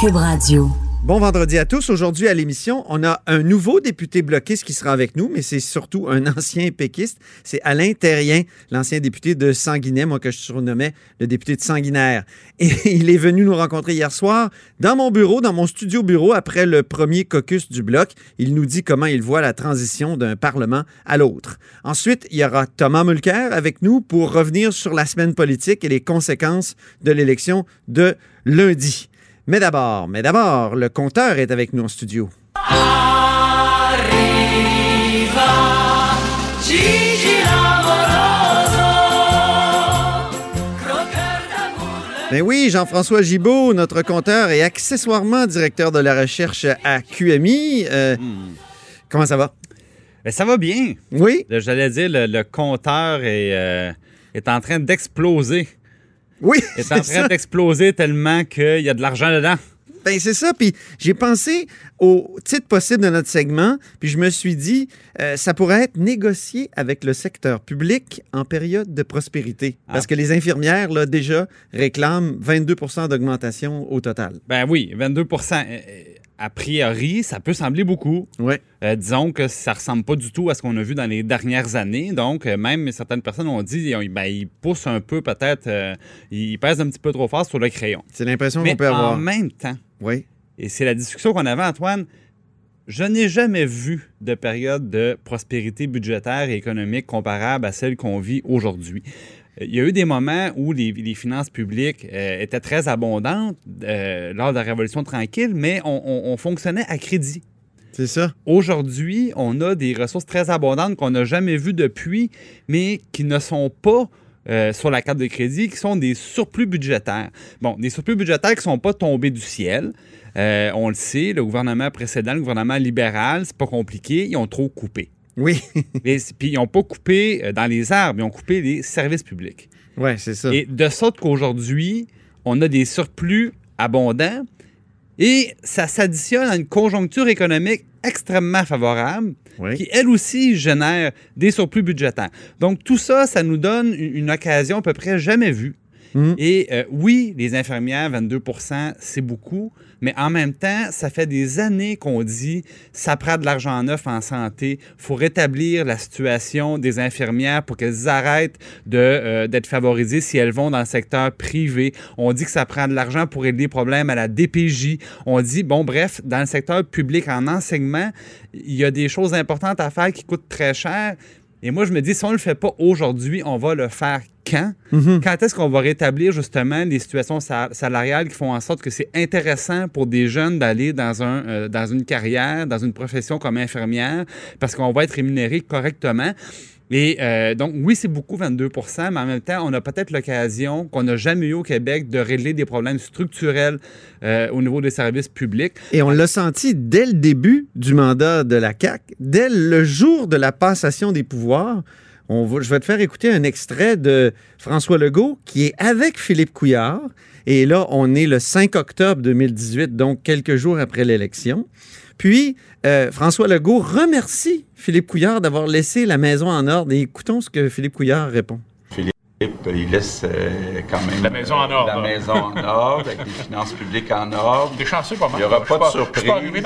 Cube Radio. Bon vendredi à tous. Aujourd'hui à l'émission, on a un nouveau député bloquiste qui sera avec nous, mais c'est surtout un ancien péquiste. C'est Alain Terrien, l'ancien député de Sanguinet, moi que je surnommais le député de Sanguinaire. Et il est venu nous rencontrer hier soir dans mon bureau, dans mon studio bureau, après le premier caucus du bloc. Il nous dit comment il voit la transition d'un parlement à l'autre. Ensuite, il y aura Thomas Mulcair avec nous pour revenir sur la semaine politique et les conséquences de l'élection de lundi. Mais d'abord, mais d'abord, le compteur est avec nous en studio. Ben oui, Jean-François Gibault, notre compteur et accessoirement directeur de la recherche à QMI. Euh, Comment ça va? Ben, ça va bien. Oui? J'allais dire, le, le compteur est, euh, est en train d'exploser. Oui, est c'est en train d'exploser tellement qu'il y a de l'argent dedans. Ben, c'est ça. Puis j'ai pensé au titre possible de notre segment, puis je me suis dit, euh, ça pourrait être négocié avec le secteur public en période de prospérité. Parce que les infirmières, là, déjà, réclament 22% d'augmentation au total. Ben oui, 22 Euh, A priori, ça peut sembler beaucoup. Oui. Euh, disons que ça ressemble pas du tout à ce qu'on a vu dans les dernières années. Donc, euh, même certaines personnes ont dit, ben, ils poussent un peu peut-être, euh, ils pèsent un petit peu trop fort sur le crayon. C'est l'impression qu'on peut en avoir. même temps, Oui. et c'est la discussion qu'on avait, Antoine. Je n'ai jamais vu de période de prospérité budgétaire et économique comparable à celle qu'on vit aujourd'hui. Il y a eu des moments où les, les finances publiques euh, étaient très abondantes euh, lors de la Révolution tranquille, mais on, on- on fonctionnait à crédit. C'est ça. Aujourd'hui, on a des ressources très abondantes qu'on n'a jamais vues depuis, mais qui ne sont pas euh, sur la carte de crédit, qui sont des surplus budgétaires. Bon, des surplus budgétaires qui ne sont pas tombés du ciel. Euh, on le sait, le gouvernement précédent, le gouvernement libéral, c'est pas compliqué, ils ont trop coupé. Oui. Puis ils n'ont pas coupé euh, dans les arbres, ils ont coupé les services publics. oui, c'est ça. Et de sorte qu'aujourd'hui, on a des surplus abondants et ça s'additionne à une conjoncture économique extrêmement favorable Oui. qui, elle aussi, génère des surplus budgétaires. Donc, tout ça, ça nous donne une occasion à peu près jamais vue. Mhm. Et euh, oui, les infirmières, 22% c'est beaucoup, mais en même temps, ça fait des années qu'on dit ça prend de l'argent neuf en santé, faut rétablir la situation des infirmières pour qu'elles arrêtent de, euh, d'être favorisées si elles vont dans le secteur privé. On dit que ça prend de l'argent pour régler les problèmes à la DPJ. On dit, bon, bref, dans le secteur public, en enseignement, il y a des choses importantes à faire qui coûtent très cher. Et moi, je me dis, si on ne le fait pas aujourd'hui, on va le faire quand? Mhm. Quand est-ce qu'on va rétablir justement les situations sa- salariales qui font en sorte que c'est intéressant pour des jeunes d'aller dans, un, euh, dans une carrière, dans une profession comme infirmière, parce qu'on va être rémunéré correctement? Et euh, donc, oui, c'est beaucoup, 22% mais en même temps, on a peut-être l'occasion qu'on n'a jamais eu au Québec de régler des problèmes structurels euh, au niveau des services publics. Et on l'a senti dès le début du mandat de la CAQ, dès le jour de la passation des pouvoirs. On va- je vais te faire écouter un extrait de François Legault qui est avec Philippe Couillard. Et là, on est le 5 octobre 2018, donc quelques jours après l'élection. Puis, euh, François Legault remercie Philippe Couillard d'avoir laissé la maison en ordre. Et écoutons ce que Philippe Couillard répond. Philippe, il laisse euh, quand même La maison en ordre. La maison en ordre, avec les finances publiques en ordre. T'es chanceux pas mal. Il y aura pas de surprise.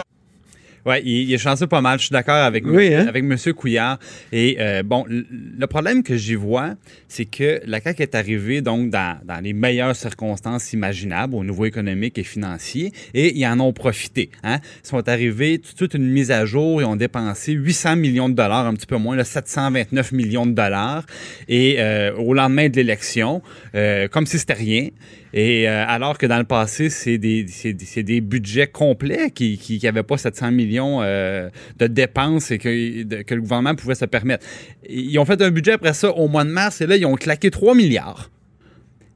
Oui, il, il est chanceux pas mal. Je suis d'accord avec, Oui, hein? avec M. Couillard. Et euh, bon, le problème que j'y vois, c'est que la CAQ est arrivée donc dans, dans les meilleures circonstances imaginables au niveau économique et financier et ils en ont profité. Hein? Ils sont arrivés tout de suite une mise à jour, ils ont dépensé 800 millions de dollars, un petit peu moins, là, 729 millions de dollars. Et euh, au lendemain de l'élection, euh, comme si c'était rien. Et euh, alors que dans le passé, c'est des, des, des budgets complets qui n'avaient qui, avaient pas 700 millions euh, de dépenses et que, que le gouvernement pouvait se permettre. Ils ont fait un budget après ça au mois de mars et là, ils ont claqué 3 milliards.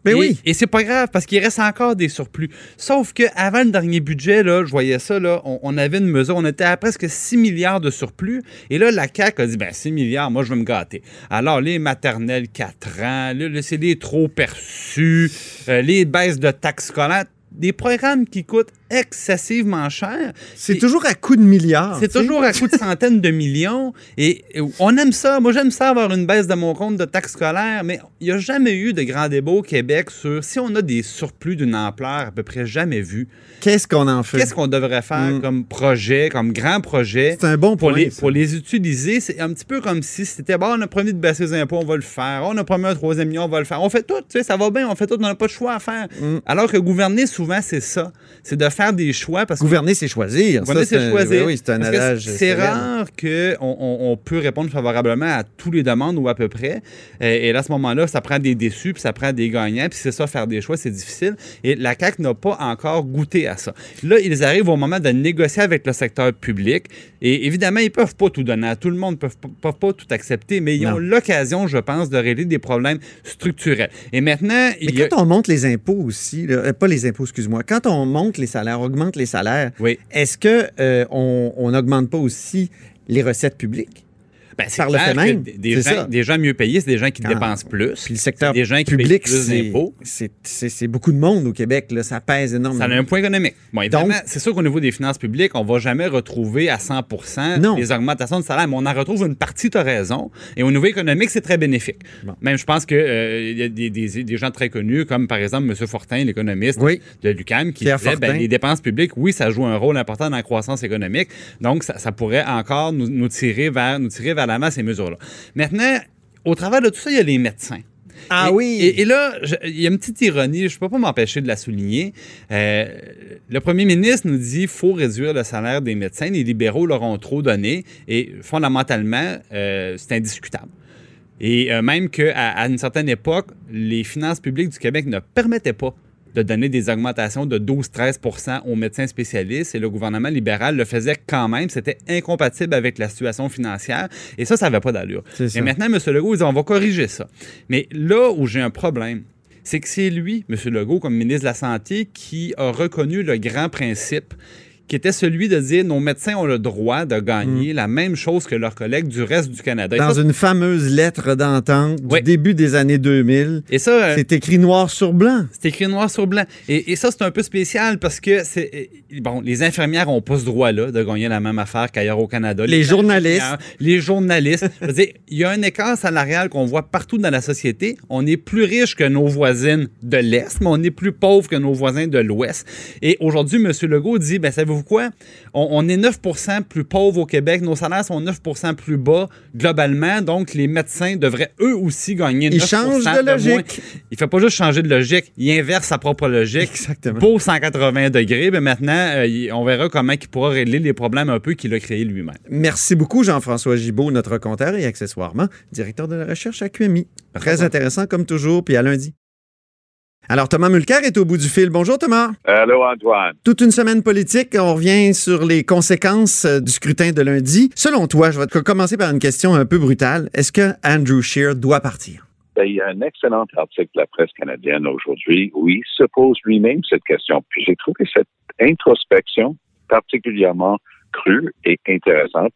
Mais et, oui. Et c'est pas grave parce qu'il reste encore des surplus. Sauf que avant le dernier budget, là, je voyais ça, là, on, on avait une mesure, on était à presque 6 milliards de surplus. Et là, la CAQ a dit, ben 6 milliards, moi, je vais me gâter. Alors, les maternelles 4 ans, là, là, c'est les trop perçus, euh, les baisses de taxes scolaires, des programmes qui coûtent excessivement cher. C'est toujours à coup de milliards. C'est toujours à coût de centaines de millions. Et et on aime ça. Moi, j'aime ça avoir une baisse de mon compte de taxes scolaires, mais il n'y a jamais eu de grand débat au Québec sur si on a des surplus d'une ampleur à peu près jamais vue. Qu'est-ce qu'on en fait? Qu'est-ce qu'on devrait faire Mm. comme projet, comme grand projet? C'est un bon Pour point. les, ça. pour les utiliser, c'est un petit peu comme si c'était bon, on a promis de baisser les impôts, on va le faire. On a promis un troisième million, on va le faire. On fait tout, tu sais, ça va bien, on fait tout, on n'a pas de choix à faire. Mm. Alors que gouverner, souvent, c'est ça. C'est de faire des choix parce que Gouverner, c'est choisir. Gouverner, c'est choisir. Oui, c'est un adage. C'est rare qu'on on, on peut répondre favorablement à tous les demandes ou à peu près. Et, et là, à ce moment-là, ça prend des déçus, puis ça prend des gagnants, puis c'est ça, faire des choix, c'est difficile. Et la CAQ n'a pas encore goûté à ça. Là, ils arrivent au moment de négocier avec le secteur public. Et évidemment, ils peuvent pas tout donner à tout le monde, ils peuvent, pas- peuvent pas tout accepter, mais ils Non. ont l'occasion, je pense, de régler des problèmes structurels. Et maintenant, Mais il y a... quand on monte les impôts aussi, là, euh, pas les impôts, excuse-moi, quand on monte les salaires, augmente les salaires, Oui. est-ce que euh, on n'augmente pas aussi les recettes publiques? Ben, c'est par le fait même, Des, gens, des gens mieux payés, c'est des gens qui Quand- dépensent plus. Puis le secteur des gens qui public, c'est beaucoup de monde au Québec. Là, ça pèse énormément. Ça a un point économique. Bon, évidemment, c'est sûr qu'au niveau des finances publiques, on va jamais retrouver à 100 Non. les augmentations de salaire, mais on en retrouve une partie, tu as raison. Et au niveau économique, c'est très bénéfique. Bon. Même, je pense qu'il y a des, des- des gens très connus, comme par exemple M. Fortin, l'économiste Oui. de l'UQAM, qui Pierre disait ben, les dépenses publiques, oui, ça joue un rôle important dans la croissance économique. Donc, ça, ça pourrait encore nous, nous tirer vers, nous tirer vers l'avant ces mesures-là. Maintenant, au travers de tout ça, il y a les médecins. Ah Et- oui! Et, et là, il y a une petite ironie, je ne peux pas m'empêcher de la souligner. Euh, le premier ministre nous dit qu'il faut réduire le salaire des médecins. Les libéraux leur ont trop donné et fondamentalement, euh, c'est indiscutable. Et euh, même qu'à à une certaine époque, les finances publiques du Québec ne permettaient pas de donner des augmentations de 12-13% aux médecins spécialistes et le gouvernement libéral le faisait quand même. C'était incompatible avec la situation financière et ça, ça n'avait pas d'allure. Et maintenant, M. Legault, dit on va corriger ça. Mais là où j'ai un problème, c'est que c'est lui, M. Legault, comme ministre de la Santé, qui a reconnu le grand principe qui était celui de dire nos médecins ont le droit de gagner la même chose que leurs collègues du reste du Canada. Dans ça, une fameuse lettre d'entente du Oui. début des années 2000, et ça, euh, c'est écrit noir sur blanc. C'est écrit noir sur blanc. Et, et ça, c'est un peu spécial parce que c'est euh, bon, les infirmières n'ont pas ce droit-là de gagner la même affaire qu'ailleurs au Canada. Les journalistes. Les journalistes. Veux dire, il y a un écart salarial qu'on voit partout dans la société. On est plus riche que nos voisines de l'Est, mais on est plus pauvre que nos voisins de l'Ouest. Et aujourd'hui, M. Legault dit, ben savez-vous quoi? On, on est 9% plus pauvres au Québec. Nos salaires sont 9% plus bas globalement. Donc, les médecins devraient eux aussi gagner 9 Il change de logique. Il fait pas juste changer de logique, il inverse sa propre logique Exactement. pour 180 degrés. Mais maintenant, euh, on verra comment il pourra régler les problèmes un peu qu'il a créés lui-même. Merci beaucoup, Jean-François Gibault, notre compteur et accessoirement directeur de la recherche à QMI. Très intéressant comme toujours, puis à lundi. Alors, Thomas Mulcair est au bout du fil. Bonjour, Thomas. Allô, Antoine. Toute une semaine politique, on revient sur les conséquences euh, du scrutin de lundi. Selon toi, je vais te commencer par une question un peu brutale. Est-ce que Andrew Scheer doit partir? Ben, il y a un excellent article de la presse canadienne aujourd'hui où il se pose lui-même cette question. Puis j'ai trouvé cette introspection particulièrement crue et intéressante.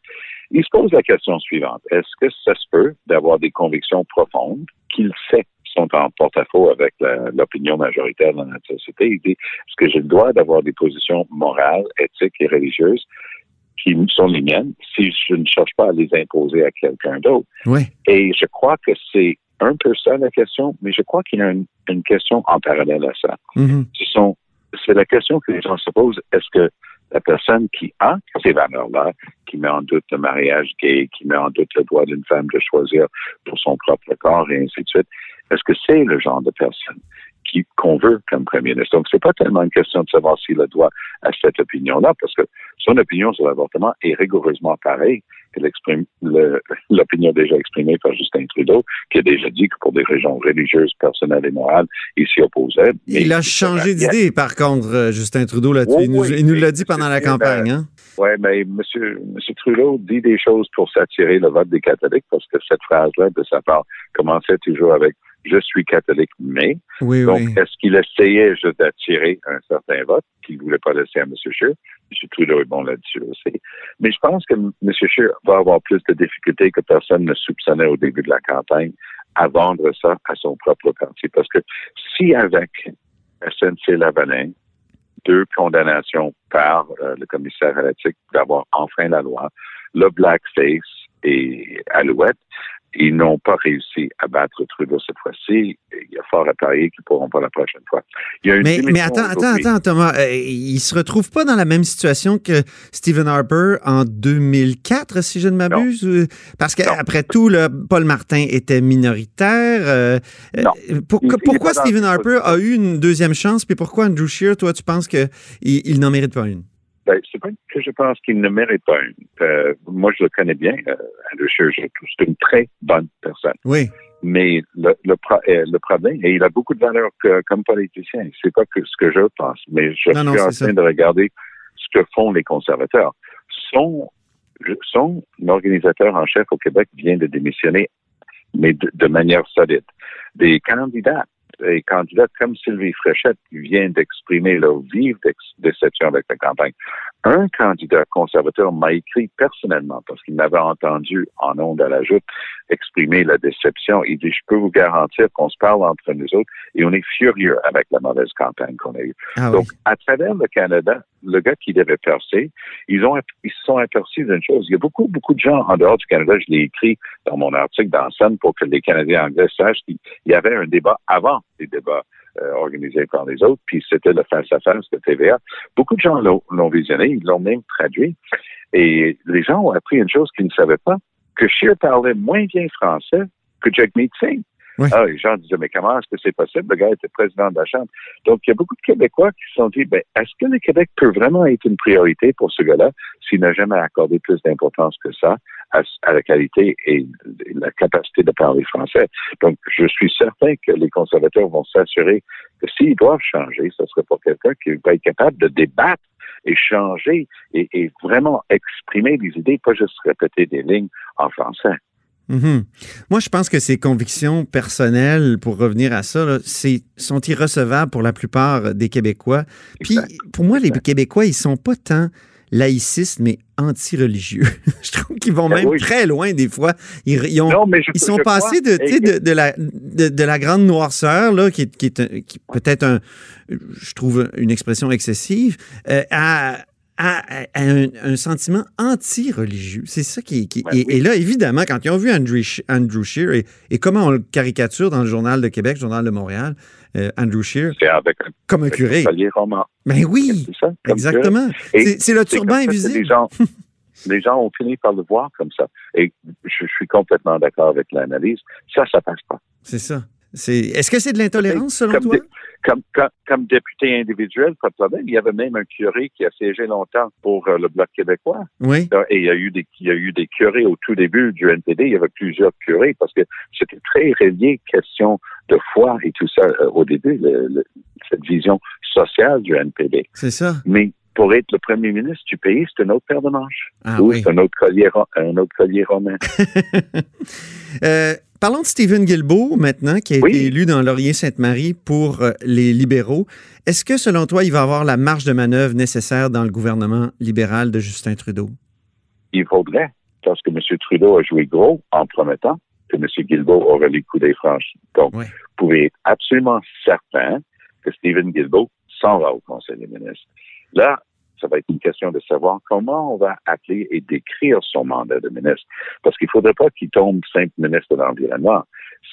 Il se pose la question suivante. Est-ce que ça se peut d'avoir des convictions profondes qu'il sait sont en porte-à-faux avec l'opinion majoritaire dans notre société? Il dit, est-ce que j'ai le droit d'avoir des positions morales, éthiques et religieuses qui sont les miennes si je ne cherche pas à les imposer à quelqu'un d'autre? Oui. Et je crois que c'est un peu ça la question, mais je crois qu'il y a une, une question en parallèle à ça. Mhm. Sont, c'est la question que les gens se posent. Est-ce que la personne qui a ces valeurs-là, qui met en doute le mariage gay, qui met en doute le droit d'une femme de choisir pour son propre corps et ainsi de suite, est-ce que c'est le genre de personne qui, qu'on veut comme premier ministre? Donc, c'est pas tellement une question de savoir s'il a droit à cette opinion-là, parce que son opinion sur l'avortement est rigoureusement pareille que l'opinion déjà exprimée par Justin Trudeau, qui a déjà dit que pour des raisons religieuses, personnelles et morales, il s'y opposait. mais Il a changé d'idée, par contre, euh, Justin Trudeau, là-dessus. Oui, il nous, oui, il nous oui. l'a dit pendant la campagne. Hein? Oui, mais M. Monsieur Trudeau dit des choses pour s'attirer le vote des catholiques parce que cette phrase-là, de sa part, commençait toujours avec Je suis catholique, mais. Oui, Donc, oui. est-ce qu'il essayait juste d'attirer un certain vote qu'il ne voulait pas laisser à M. Scheer? M. Trudeau est bon là-dessus aussi. Mais je pense que M. Scheer va avoir plus de difficultés que personne ne soupçonnait au début de la campagne à vendre ça à son propre parti. Parce que si avec SNC-Lavalin, deux condamnations par euh, le commissaire à l'éthique d'avoir enfreint la loi, le blackface et Alouette. Ils n'ont pas réussi à battre Trudeau cette fois-ci. Il y a fort à parier qu'ils ne pourront pas la prochaine fois. mais, mais attends, attends, attends, Thomas. Euh, il ne se retrouve pas dans la même situation que Stephen Harper en 2004, si je ne m'abuse? Parce qu'après tout, Paul Martin était minoritaire. Euh, euh, pourquoi Stephen Harper a eu une deuxième chance? Puis pourquoi Andrew Scheer, toi, tu penses qu'il il, n'en mérite pas une? Ben, c'est pas que je pense qu'il ne mérite pas une. Euh, moi, je le connais bien, euh, Andrew. C'est une très bonne personne. Oui. Mais le, le, euh, le, problème, et il a beaucoup de valeur comme politicien. C'est pas que ce que je pense, mais je suis en train de regarder ce que font les conservateurs. Son, son organisateur en chef au Québec vient de démissionner, mais de, de manière solide. Des candidats et candidates comme Sylvie Fréchette qui vient d'exprimer leur vive déception avec la campagne. Un candidat conservateur m'a écrit personnellement, parce qu'il m'avait entendu en ondes à la joute exprimer la déception. Il dit, je peux vous garantir qu'on se parle entre nous autres et on est furieux avec la mauvaise campagne qu'on a eue. Ah Donc, à travers le Canada, le gars qui devait percer, ils ont, ils se sont aperçus d'une chose. Il y a beaucoup, beaucoup de gens en dehors du Canada, je l'ai écrit dans mon article dans Sun pour que les Canadiens anglais sachent qu'il y avait un débat avant les débats euh, organisés par les autres, puis c'était le face-à-face de TVA. Beaucoup de gens l'ont visionné, ils l'ont même traduit, et les gens ont appris une chose qu'ils ne savaient pas, que Scheer parlait moins bien français que Jack Singh. Ah, les gens disaient, mais comment est-ce que c'est possible? Le gars était président de la Chambre. Donc, il y a beaucoup de Québécois qui se sont dit, ben, est-ce que le Québec peut vraiment être une priorité pour ce gars-là s'il n'a jamais accordé plus d'importance que ça à, la qualité et la capacité de parler français? Donc, je suis certain que les conservateurs vont s'assurer que s'ils doivent changer, ce serait pour quelqu'un qui va être capable de débattre et changer et, et vraiment exprimer des idées, pas juste répéter des lignes en français. Mhm. Moi, je pense que ces convictions personnelles, pour revenir à ça, sont irrecevables pour la plupart des Québécois. Puis, pour moi, les Québécois, ils sont pas tant laïcistes, mais anti-religieux. je trouve qu'ils vont ben même très loin des fois. Ils, ils sont passés de, de, de, la, de, la grande noirceur, là, qui, qui est, peut-être un, je trouve une expression excessive, euh, à, à, un, sentiment anti-religieux. C'est ça qui, qui ben et, là, évidemment, quand ils ont vu Andrew, Andrew Scheer et, comment on le caricature dans le Journal de Québec, le Journal de Montréal, euh, Andrew Scheer, comme un curé. roman. Ben oui, ça, exactement. C'est le turban invisible. Les gens, les gens ont fini par le voir comme ça. Et je, suis complètement d'accord avec l'analyse. Ça, ça passe pas. C'est ça. Est-ce que c'est de l'intolérance selon toi? comme, comme, député individuel, pas de problème. Il y avait même un curé qui a siégé longtemps pour euh, le Bloc québécois. Oui. Et il y a eu des, il y a eu des curés au tout début du NPD. Il y avait plusieurs curés parce que c'était très relié, question de foi et tout ça euh, au début, cette vision sociale du NPD. C'est ça. Mais pour être le premier ministre du pays, c'est un autre paire de manches. Ah, oui. c'est un autre collier, un autre collier romain. euh, Parlons de Stephen Guilbeault maintenant, qui a été élu dans Laurier-Sainte-Marie pour euh, les libéraux. Est-ce que, selon toi, il va avoir la marge de manœuvre nécessaire dans le gouvernement libéral de Justin Trudeau? Il faudrait, parce que M. Trudeau a joué gros en promettant que M. Guilbeault aurait les coups des franchis. Donc, vous pouvez être absolument certain que Stephen Guilbeault s'en va au Conseil des ministres. Là, ça va être une question de savoir comment on va appeler et décrire son mandat de ministre. Parce qu'il ne faudrait pas qu'il tombe simple ministre de l'Environnement.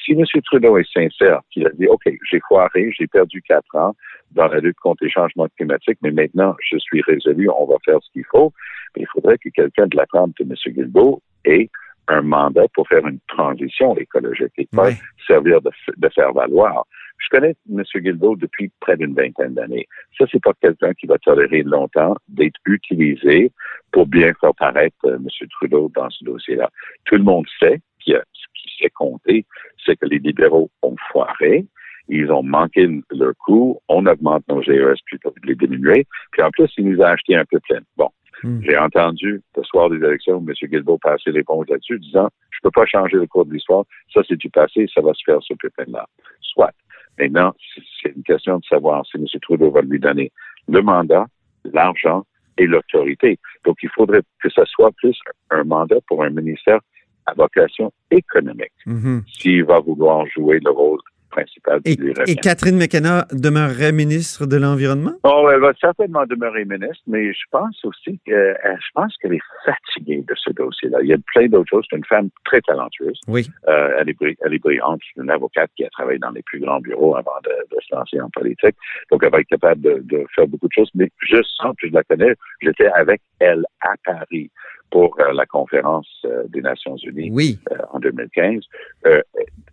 Si M. Trudeau est sincère, qu'il a dit, OK, j'ai foiré, j'ai perdu quatre ans dans la lutte contre les changements climatiques, mais maintenant, je suis résolu, on va faire ce qu'il faut, mais il faudrait que quelqu'un de la trempe de M. Guilbeault ait un mandat pour faire une transition écologique et pas servir de, de faire valoir. Je connais M. Guilbeault depuis près d'une vingtaine d'années. Ça, c'est pas quelqu'un qui va tolérer longtemps d'être utilisé pour bien faire paraître euh, M. Trudeau dans ce dossier-là. Tout le monde sait qu'il ce qui s'est compté, c'est que les libéraux ont foiré. Ils ont manqué leur coup. On augmente nos GES plutôt que de les diminuer. Puis en plus, il nous a acheté un peu plein. Bon. Hmm. J'ai entendu le soir des élections M. Guilbeault passer l'éponge là-dessus, disant Je peux pas changer le cours de l'histoire, ça c'est du passé, ça va se faire ce pépin-là. Soit. Maintenant, c'est une question de savoir si M. Trudeau va lui donner le mandat, l'argent et l'autorité. Donc, il faudrait que ce soit plus un mandat pour un ministère à vocation économique. Mm-hmm. S'il va vouloir jouer le rôle principal qui Et, et. Catherine McKenna demeurerait ministre de l'Environnement? Oh, elle va certainement demeurer ministre, mais je pense aussi que euh, je pense qu'elle est fatiguée de ce dossier-là. Il y a plein d'autres choses. C'est une femme très talentueuse. Oui. Euh, elle, est, bri- elle est brillante. C'est une avocate qui a travaillé dans les plus grands bureaux avant de, de se lancer en politique. Donc, elle va être capable de, de faire beaucoup de choses. Mais je sens, puis je la connais, j'étais avec elle à Paris pour euh, la conférence euh, des Nations Unies Oui. euh, en 2015. Euh,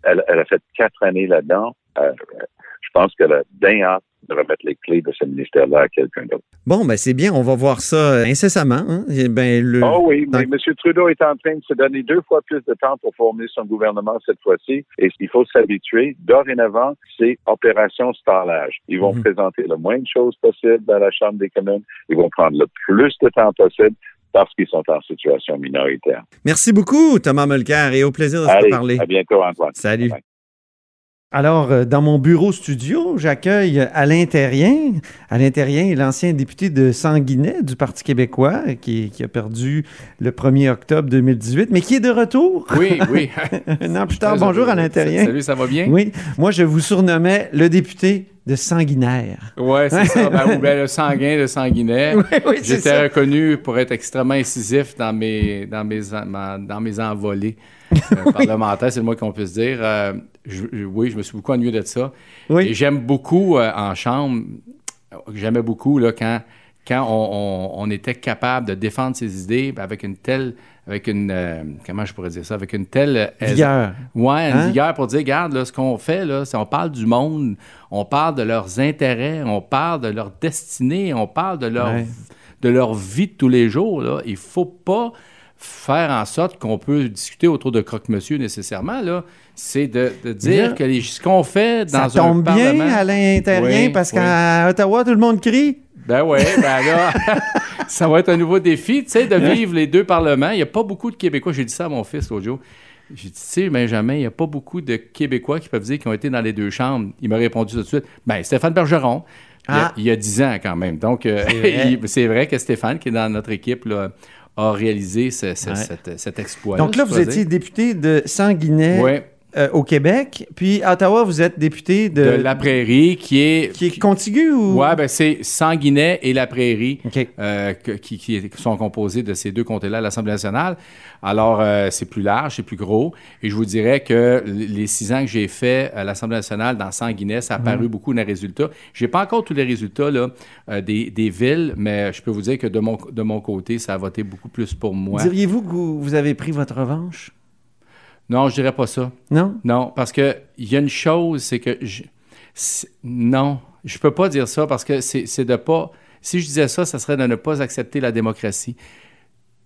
elle, elle a fait quatre années là-dedans. Je pense qu'elle a bien hâte de remettre les clés de ce ministère-là à quelqu'un d'autre. Bon, ben c'est bien. On va voir ça incessamment. hein. Ben, le... Oh oui, mais dans- M. Trudeau est en train de se donner deux fois plus de temps pour former son gouvernement cette fois-ci. Et il faut s'habituer. Dorénavant, c'est opération starlage. Ils vont Mhm. présenter le moins de choses possible dans la Chambre des communes. Ils vont prendre le plus de temps possible parce qu'ils sont en situation minoritaire. Merci beaucoup, Thomas Mulcair, et au plaisir de se Allez, parler. à bientôt, Antoine. Salut. Bye. Alors, euh, dans mon bureau studio, j'accueille Alain Terrien. Alain Terrien est l'ancien député de Sanguinet du Parti québécois qui, qui a perdu le 1er octobre 2018, mais qui est de retour Oui, oui. un an plus tard. Bonjour, heureux. Alain Terrien. Salut, ça va bien? Oui, moi, je vous surnommais le député de Sanguinaire. Ouais, c'est ça. Ben, ou ben, le sanguin, le. Oui, oui, c'est J'étais reconnu pour être extrêmement incisif dans mes, dans mes, dans mes envolées euh, parlementaires, c'est le moins qu'on puisse dire. Euh, je- oui, je me suis beaucoup ennuyé de ça. Oui. Et j'aime beaucoup euh, en chambre, j'aimais beaucoup là, quand, quand on, on- on était capable de défendre ses idées ben, avec une telle, avec une, euh, comment je pourrais dire ça, avec une telle Vigueur. Ouais, une Hein? vigueur pour dire, regarde, là, ce qu'on fait, là, c'est on parle du monde, on parle de leurs intérêts, on parle de leur destinée, on parle de leur, Ouais. de leur vie de tous les jours. Là. Il faut pas faire en sorte qu'on peut discuter autour de croque-monsieur nécessairement. Là. C'est de, de dire Là, que les- ce qu'on fait dans Ça un tombe bien, Terrien, Oui, parce oui. qu'à Ottawa, tout le monde crie. Ben oui, ben là, ça va être un nouveau défi, tu sais, de vivre les deux parlements. Il n'y a pas beaucoup de Québécois. J'ai dit ça à mon fils l'autre jour. J'ai dit, tu sais, Benjamin, il n'y a pas beaucoup de Québécois qui peuvent dire qu'ils ont été dans les deux chambres. Il m'a répondu tout de suite, ben Stéphane Bergeron, il y a- Ah. il y a 10 ans quand même. Donc, euh, C'est vrai. que Stéphane, qui est dans notre équipe, là, a réalisé ce- ce- Ouais. cet, cet exploit. Donc là, vous étiez député de Sanguinet Oui, euh, au Québec, puis à Ottawa, vous êtes député de, de la prairie, qui est... qui est contigu ou... Ouais, ben c'est Sanguinet et la prairie. Euh, qui, qui sont composés de ces deux comtés-là à l'Assemblée nationale. Alors, euh, c'est plus large, c'est plus gros. Et je vous dirais que les six ans que j'ai fait à l'Assemblée nationale dans Sanguinet, ça a paru beaucoup dans les résultats. Je n'ai pas encore tous les résultats là, des, des villes, mais je peux vous dire que de mon, de mon côté, ça a voté beaucoup plus pour moi. Diriez-vous que vous, vous avez pris votre revanche? Non, je dirais pas ça. Non? Non, parce que il y a une chose, c'est que je, non, je peux pas dire ça parce que c'est de pas. Si je disais ça, ça serait de ne pas accepter la démocratie.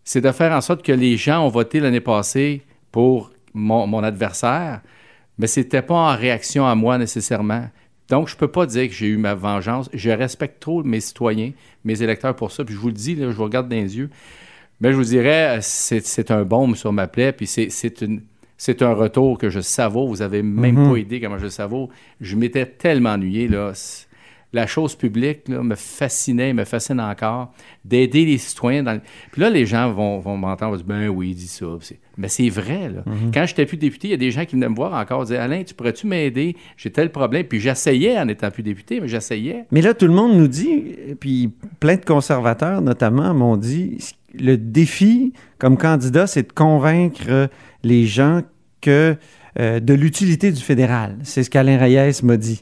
C'est de faire en sorte que les gens ont voté l'année passée pour mon, mon adversaire, mais c'était pas en réaction à moi nécessairement. Donc, je peux pas dire que j'ai eu ma vengeance. Je respecte trop mes citoyens, mes électeurs pour ça. Puis je vous le dis, là, je vous regarde dans les yeux. Mais je vous dirais, c'est c'est un baume sur ma plaie, puis c'est- c'est une- c'est un retour que je savoure. Vous avez même Mhm. pas idée comment je le savoure. Je m'étais tellement ennuyé, là. La chose publique là, me fascinait, me fascine encore, d'aider les citoyens. Dans... Puis là, les gens vont, vont m'entendre, vont dire, ben oui, dit ça. Mais c'est vrai, là. Quand j'étais plus député, il y a des gens qui venaient me voir encore, disaient, Alain, tu pourrais-tu m'aider? J'ai tel problème. Puis j'essayais en étant plus député, mais j'essayais. Mais là, tout le monde nous dit, puis plein de conservateurs notamment m'ont dit, le défi comme candidat, c'est de convaincre les gens que euh, de l'utilité du fédéral. C'est ce qu'Alain Reyes m'a dit.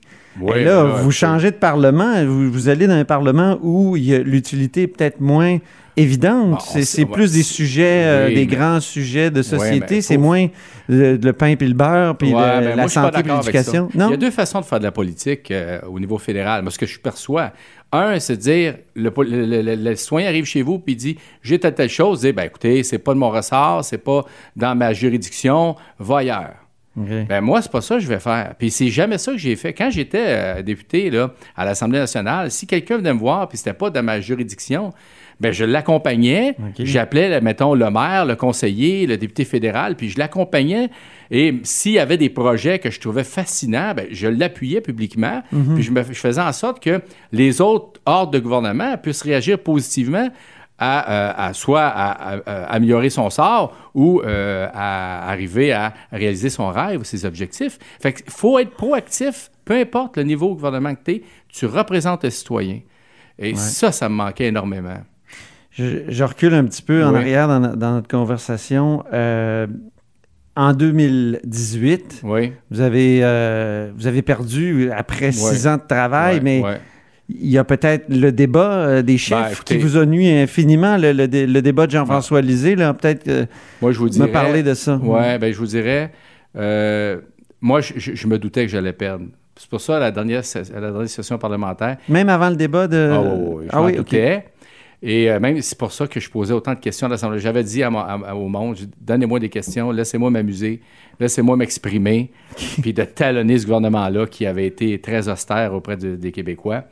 Et là, vous changez de parlement, vous, vous allez dans un parlement où l'utilité peut-être moins évidente. Bon, c'est plus des sujets, euh, Oui, des mais- grands sujets de société. c'est faut- moins le, le pain puis le beurre, puis Ouais, le- ben, la moi, santé puis l'éducation. Il y a deux façons de faire de la politique euh, au niveau fédéral. Moi, ce que je perçois, un, c'est de dire, le, le, citoyen arrive chez vous puis dit, j'ai telle, telle chose, dit, ben écoutez, c'est pas de mon ressort, c'est pas dans ma juridiction, va ailleurs. OK. Ben moi, c'est pas ça que je vais faire. Puis c'est jamais ça que j'ai fait. Quand j'étais euh, député là, à l'Assemblée nationale, si quelqu'un venait me voir puis c'était pas dans ma juridiction, ben je l'accompagnais. J'appelais, mettons, le maire, le conseiller, le député fédéral, puis je l'accompagnais. Et s'il y avait des projets que je trouvais fascinants, ben, je l'appuyais publiquement. Puis je, me- je faisais en sorte que les autres ordres de gouvernement puissent réagir positivement à, soit à, améliorer son sort ou à arriver à réaliser son rêve ou ses objectifs. Fait qu'il faut être proactif, peu importe le niveau de gouvernement que tu es, tu représentes le citoyen. Et ça, ça me manquait énormément. Je, recule un petit peu en arrière dans, notre conversation. Euh, en 2018, vous, avez, euh, vous avez perdu après six ans de travail, mais il y a peut-être le débat euh, des ben, chefs qui vous a nuit infiniment, le, débat de Jean-François Lisée. Peut-être moi, je vous me parler de ça. Oui, ben, je vous dirais, moi, je, me doutais que j'allais perdre. C'est pour ça, à la, dernière, à la dernière session parlementaire. Même avant le débat de. Ah, oui, ah, oui, OK. Et euh, même, c'est pour ça que je posais autant de questions à l'Assemblée. J'avais dit au monde, donnez-moi des questions, laissez-moi m'amuser, laissez-moi m'exprimer, puis de talonner ce gouvernement-là qui avait été très austère auprès des Québécois.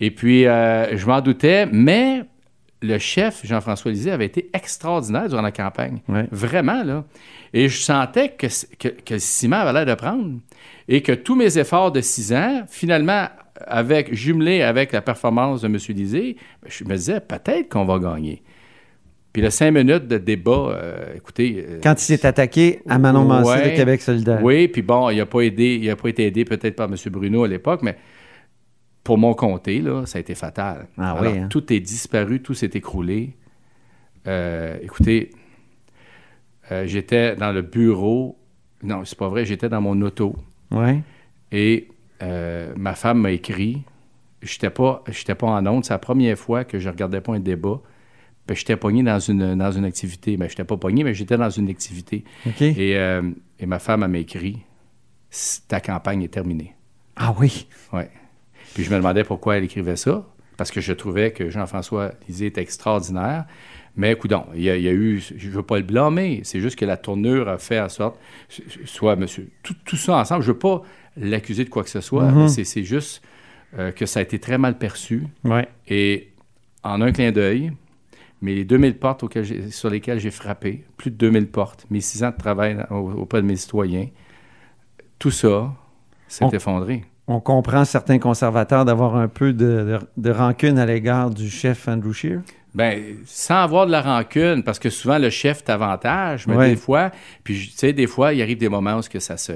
Et puis, euh, je m'en doutais, mais le chef, Jean-François Lisée, avait été extraordinaire durant la campagne. Vraiment, là. Et je sentais que, que, que le ciment avait l'air de prendre et que tous mes efforts de six ans, finalement, avec, jumelé avec la performance de M. Lisée, ben, je me disais peut-être qu'on va gagner. Puis le cinq minutes de débat, euh, écoutez. Euh, Quand il s'est attaqué à Manon Massé de Québec solidaire. Oui, puis bon, il n'a pas aidé, il a pas été aidé peut-être par M. Bruno à l'époque, mais pour mon comté, là, ça a été fatal. Ah oui, hein? Tout est disparu, tout s'est écroulé. Euh, écoutez, j'étais dans le bureau. Non, c'est pas vrai, j'étais dans mon auto. Oui. Et euh, ma femme m'a écrit. Je n'étais pas, pas en onde. C'est la première fois que je regardais pas un débat. Puis j'étais pogné dans une, dans une activité. Mais ben, je n'étais pas pogné, mais j'étais dans une activité. Et, euh, et, ma femme m'a écrit Ta campagne est terminée. Ah oui? Oui. Puis je me demandais pourquoi elle écrivait ça. Parce que je trouvais que Jean-François Lisée était extraordinaire. Mais écoute, il y, a, eu, je ne veux pas le blâmer, c'est juste que la tournure a fait en sorte, soit monsieur, tout, tout ça ensemble, je ne veux pas l'accuser de quoi que ce soit. Mhm. C'est juste euh, que ça a été très mal perçu. Et en un clin d'œil, mais les 2000 portes sur lesquelles j'ai frappé, plus de 2000 portes, mes six ans de travail auprès de mes citoyens, tout ça s'est effondré. On comprend certains conservateurs d'avoir un peu de, rancune à l'égard du chef Andrew Scheer? Bien, sans avoir de la rancune, parce que souvent le chef t'avantage, mais des fois, puis tu sais, des fois, il arrive des moments où que ça se,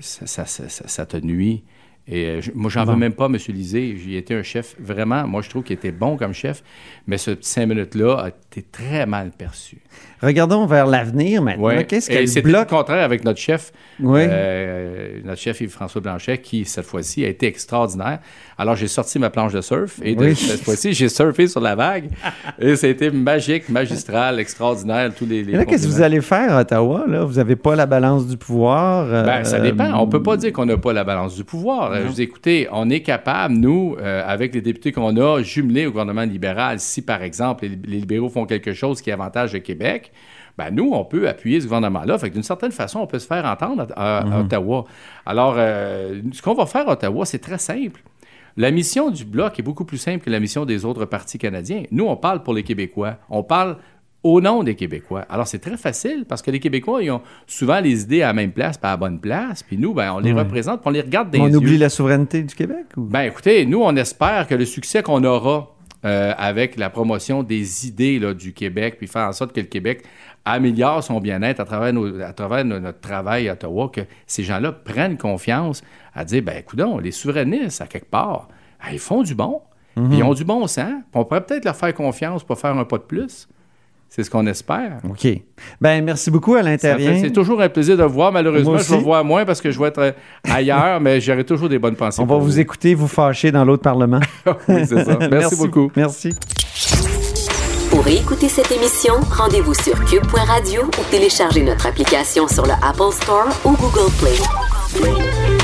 ça, ça, ça, te nuit. Et euh, moi, j'en veux même pas, M. Lisée. J'ai été un chef vraiment, moi, je trouve qu'il était bon comme chef, mais ce petit cinq minutes-là a été très mal perçu. Regardons vers l'avenir maintenant. Qu'est-ce qu'elle bloque? le contraire avec notre chef, euh, notre chef Yves-François Blanchet, qui, cette fois-ci, a été extraordinaire. Alors, j'ai sorti ma planche de surf et cette fois-ci, j'ai surfé sur la vague. et été magique, magistral, extraordinaire. Tous les, qu'est-ce que vous allez faire à Ottawa? Là? Vous n'avez pas la balance du pouvoir? Euh, ben, ça dépend. On ne peut pas dire qu'on n'a pas la balance du pouvoir. Je vous écoutez, on est capable, nous, euh, avec les députés qu'on a, jumelés au gouvernement libéral, si, par exemple, les, les libéraux font quelque chose qui avantage le Québec, ben nous, on peut appuyer ce gouvernement-là. Fait d'une certaine façon, on peut se faire entendre à, mhm. Ottawa. Alors, euh, ce qu'on va faire à Ottawa, c'est très simple. La mission du Bloc est beaucoup plus simple que la mission des autres partis canadiens. Nous, on parle pour les Québécois. On parle au nom des Québécois. Alors, c'est très facile parce que les Québécois, ils ont souvent les idées à la même place, pas à la bonne place. Puis nous, ben, on les représente, on les regarde des On oublie la souveraineté du Québec? Ben, écoutez, nous, on espère que le succès qu'on aura euh, avec la promotion des idées là, du Québec, puis faire en sorte que le Québec améliore son bien-être à travers, à travers notre travail à Ottawa, que ces gens-là prennent confiance à dire, ben écoute, les souverainistes, à quelque part, ben, ils font du bon, mhm. ils ont du bon sens, on pourrait peut-être leur faire confiance pour faire un pas de plus. C'est ce qu'on espère. OK. Ben merci beaucoup à l'intérieur. C'est toujours un plaisir de vous voir. Malheureusement, je vais voir moins parce que je vais être ailleurs, mais j'aurai toujours des bonnes pensées. On va vous, écouter, vous fâcher dans l'autre Parlement. oui, c'est ça. Merci, beaucoup. Merci. Pour écouter cette émission, rendez-vous sur cube.radio ou téléchargez notre application sur le Apple Store ou Google Play.